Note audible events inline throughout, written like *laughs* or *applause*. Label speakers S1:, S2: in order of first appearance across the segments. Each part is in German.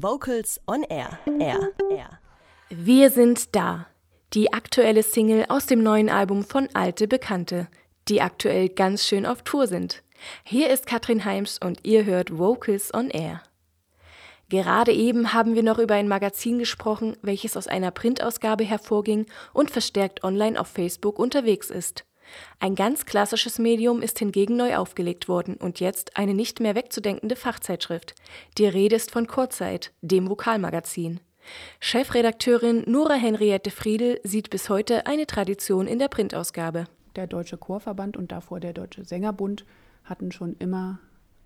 S1: Vocals on Air. Air. Air.
S2: Wir sind da. Die aktuelle Single aus dem neuen Album von Alte Bekannte, die aktuell ganz schön auf Tour sind. Hier ist Katrin Heims und ihr hört Vocals on Air. Gerade eben haben wir noch über ein Magazin gesprochen, welches aus einer Printausgabe hervorging und verstärkt online auf Facebook unterwegs ist. Ein ganz klassisches Medium ist hingegen neu aufgelegt worden und jetzt eine nicht mehr wegzudenkende Fachzeitschrift. Die Rede ist von Kurzzeit, dem Vokalmagazin. Chefredakteurin Nora Henriette Friedel sieht bis heute eine Tradition in der Printausgabe.
S3: Der Deutsche Chorverband und davor der Deutsche Sängerbund hatten schon immer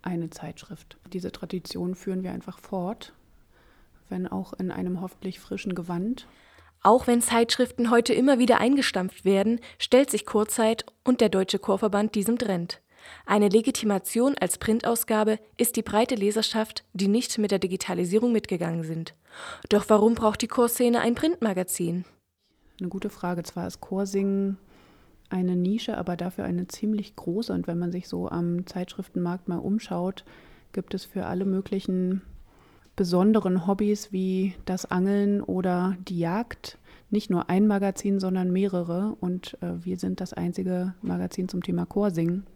S3: eine Zeitschrift. Diese Tradition führen wir einfach fort, wenn auch in einem hoffentlich frischen Gewand.
S2: Auch wenn Zeitschriften heute immer wieder eingestampft werden, stellt sich Kurzzeit und der Deutsche Chorverband diesem Trend. Eine Legitimation als Printausgabe ist die breite Leserschaft, die nicht mit der Digitalisierung mitgegangen sind. Doch warum braucht die Chorszene ein Printmagazin?
S3: Eine gute Frage. Zwar ist Chorsingen eine Nische, aber dafür eine ziemlich große. Und wenn man sich so am Zeitschriftenmarkt mal umschaut, gibt es für alle möglichen besonderen Hobbys wie das Angeln oder die Jagd nicht nur ein Magazin, sondern mehrere. Und äh, wir sind das einzige Magazin zum Thema Chorsingen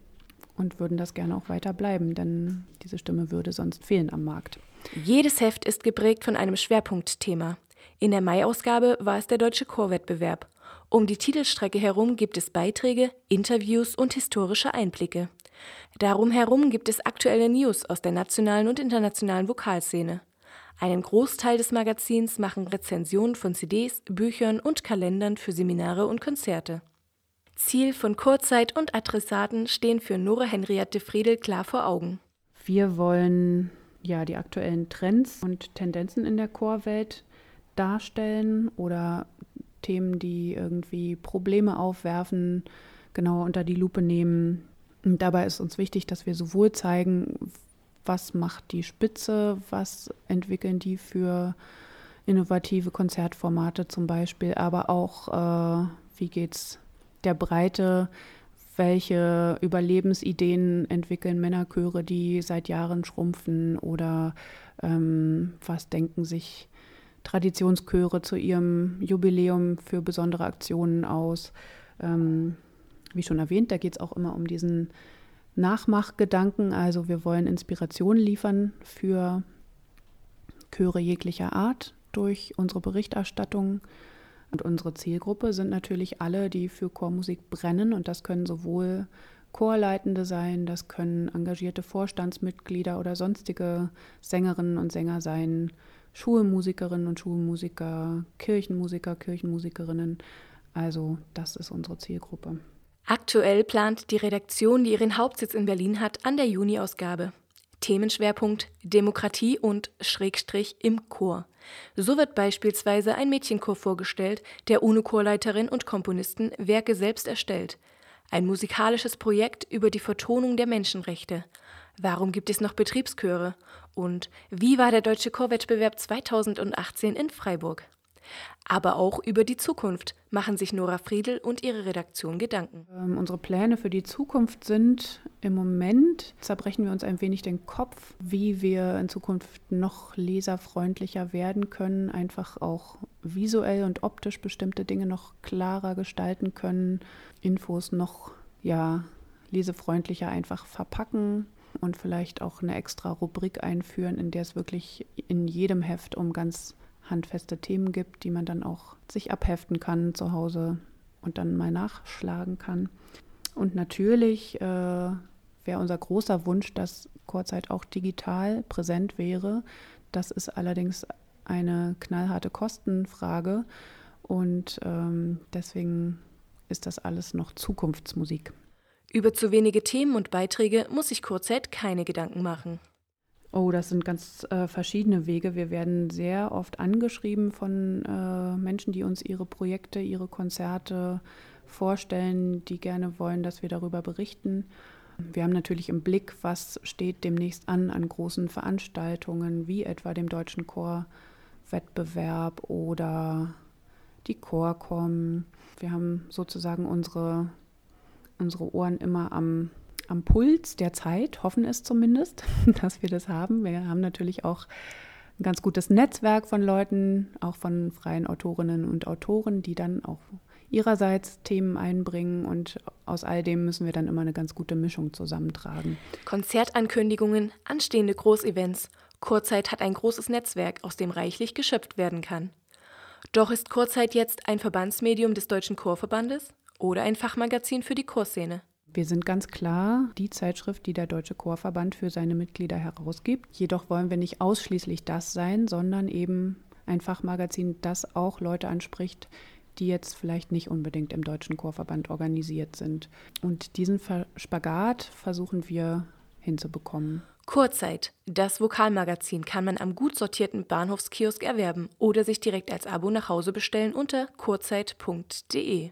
S3: und würden das gerne auch weiter bleiben, denn diese Stimme würde sonst fehlen am Markt.
S2: Jedes Heft ist geprägt von einem Schwerpunktthema. In der Mai-Ausgabe war es der Deutsche Chorwettbewerb. Um die Titelstrecke herum gibt es Beiträge, Interviews und historische Einblicke. Darum herum gibt es aktuelle News aus der nationalen und internationalen Vokalszene. Einen Großteil des Magazins machen Rezensionen von CDs, Büchern und Kalendern für Seminare und Konzerte. Ziel von Kurzzeit und Adressaten stehen für Nora Henriette Friedel klar vor Augen.
S3: Wir wollen ja die aktuellen Trends und Tendenzen in der Chorwelt darstellen oder Themen, die irgendwie Probleme aufwerfen, genauer unter die Lupe nehmen. Und dabei ist uns wichtig, dass wir sowohl zeigen, was macht die Spitze, was entwickeln die für innovative Konzertformate zum Beispiel, aber auch, äh, wie geht es der Breite, welche Überlebensideen entwickeln Männerchöre, die seit Jahren schrumpfen? Oder ähm, was denken sich Traditionschöre zu ihrem Jubiläum für besondere Aktionen aus. Ähm, wie schon erwähnt, da geht es auch immer um diesen Nachmachgedanken. Also wir wollen Inspiration liefern für Chöre jeglicher Art durch unsere Berichterstattung. Und unsere Zielgruppe sind natürlich alle, die für Chormusik brennen. Und das können sowohl Chorleitende sein, das können engagierte Vorstandsmitglieder oder sonstige Sängerinnen und Sänger sein, Schulmusikerinnen und Schulmusiker, Kirchenmusiker, Kirchenmusikerinnen. Also das ist unsere Zielgruppe.
S2: Aktuell plant die Redaktion, die ihren Hauptsitz in Berlin hat, an der Juni-Ausgabe. Themenschwerpunkt Demokratie und Schrägstrich im Chor. So wird beispielsweise ein Mädchenchor vorgestellt, der ohne Chorleiterin und Komponisten Werke selbst erstellt. Ein musikalisches Projekt über die Vertonung der Menschenrechte. Warum gibt es noch Betriebschöre? Und wie war der Deutsche Chorwettbewerb 2018 in Freiburg? Aber auch über die Zukunft machen sich Nora Friedel und ihre Redaktion Gedanken.
S3: Ähm, unsere Pläne für die Zukunft sind im Moment, zerbrechen wir uns ein wenig den Kopf, wie wir in Zukunft noch leserfreundlicher werden können, einfach auch visuell und optisch bestimmte Dinge noch klarer gestalten können, Infos noch ja, lesefreundlicher einfach verpacken und vielleicht auch eine extra Rubrik einführen, in der es wirklich in jedem Heft um ganz handfeste Themen gibt, die man dann auch sich abheften kann zu Hause und dann mal nachschlagen kann. Und natürlich äh, wäre unser großer Wunsch, dass Chorzeit auch digital präsent wäre. Das ist allerdings eine knallharte Kostenfrage und ähm, deswegen ist das alles noch Zukunftsmusik.
S2: Über zu wenige Themen und Beiträge muss sich Kurzzeit keine Gedanken machen.
S3: Oh, das sind ganz äh, verschiedene Wege. Wir werden sehr oft angeschrieben von äh, Menschen, die uns ihre Projekte, ihre Konzerte vorstellen, die gerne wollen, dass wir darüber berichten. Wir haben natürlich im Blick, was steht demnächst an an großen Veranstaltungen, wie etwa dem Deutschen Chorwettbewerb oder die Chorcom. Wir haben sozusagen unsere, unsere Ohren immer am am Puls der Zeit, hoffen es zumindest, *laughs* dass wir das haben. Wir haben natürlich auch ein ganz gutes Netzwerk von Leuten, auch von freien Autorinnen und Autoren, die dann auch ihrerseits Themen einbringen und aus all dem müssen wir dann immer eine ganz gute Mischung zusammentragen.
S2: Konzertankündigungen, anstehende Großevents. Kurzzeit hat ein großes Netzwerk, aus dem reichlich geschöpft werden kann. Doch ist Kurzzeit jetzt ein Verbandsmedium des Deutschen Chorverbandes oder ein Fachmagazin für die Chorszene?
S3: Wir sind ganz klar die Zeitschrift, die der Deutsche Chorverband für seine Mitglieder herausgibt. Jedoch wollen wir nicht ausschließlich das sein, sondern eben ein Fachmagazin, das auch Leute anspricht, die jetzt vielleicht nicht unbedingt im Deutschen Chorverband organisiert sind. Und diesen Spagat versuchen wir hinzubekommen.
S2: Kurzzeit. Das Vokalmagazin kann man am gut sortierten Bahnhofskiosk erwerben oder sich direkt als Abo nach Hause bestellen unter kurzzeit.de.